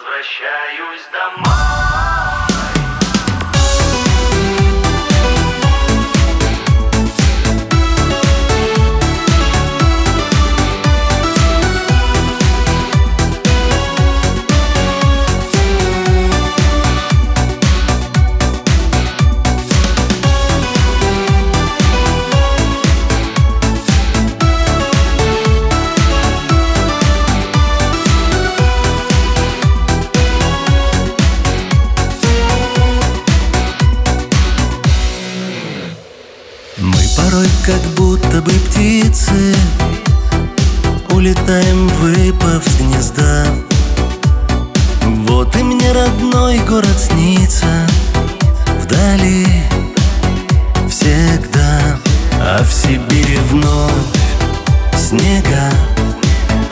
возвращаюсь домой. Как будто бы птицы. Улетаем, выпав с гнезда. Вот и мне родной город снится. Вдали всегда. А в Сибири вновь снега.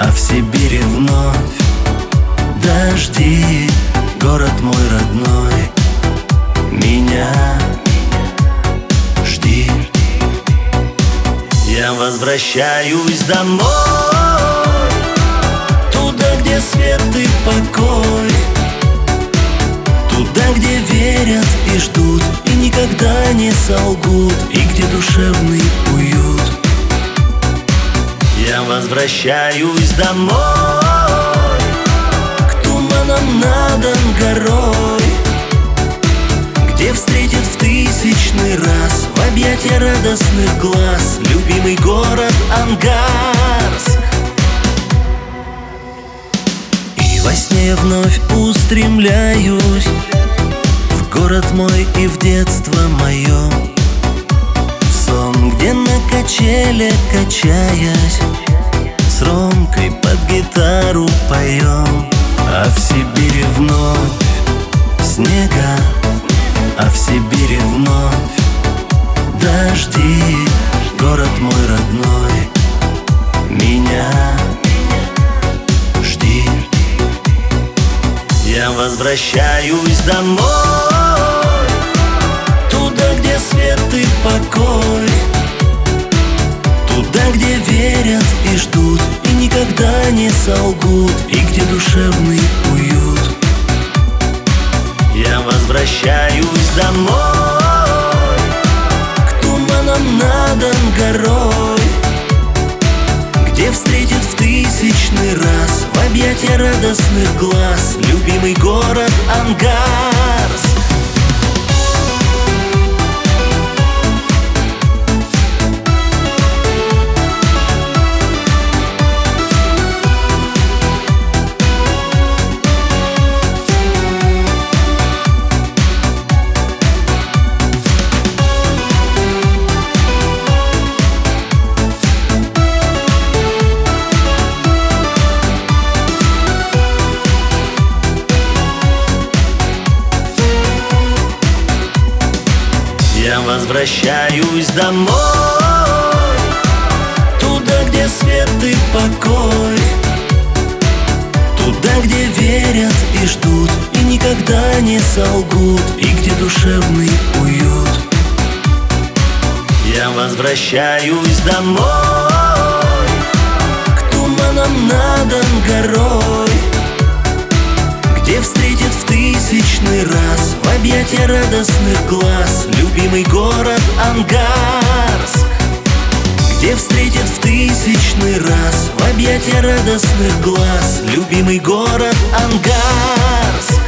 А в Сибири вновь дожди. Город мой родной возвращаюсь домой. Туда, где свет и покой. Туда, где верят и ждут И никогда не солгут И где душевный уют. Я возвращаюсь домой. К туманам над Ангарой объятия радостных глаз Любимый город Ангарск. И во сне вновь устремляюсь В город мой и в детство мое В сон, где на качеле качаясь С Ромкой под гитару поем А в Сибири вновь снега а в Сибири вновь дожди Город мой родной, меня жди. Я возвращаюсь домой Туда, где свет и покой Туда, где верят и ждут И никогда не солгут И где душевный уют. Я возвращаюсь домой радостных глаз. Любимый город Ангарск возвращаюсь домой Туда, где свет и покой Туда, где верят и ждут И никогда не солгут И где душевный уют. Я возвращаюсь домой К туманам над Ангарой где встретит в тысячный раз В объятия радостных глаз. Любимый город Ангарск Где встретит в тысячный раз В объятия радостных глаз. Любимый город Ангарск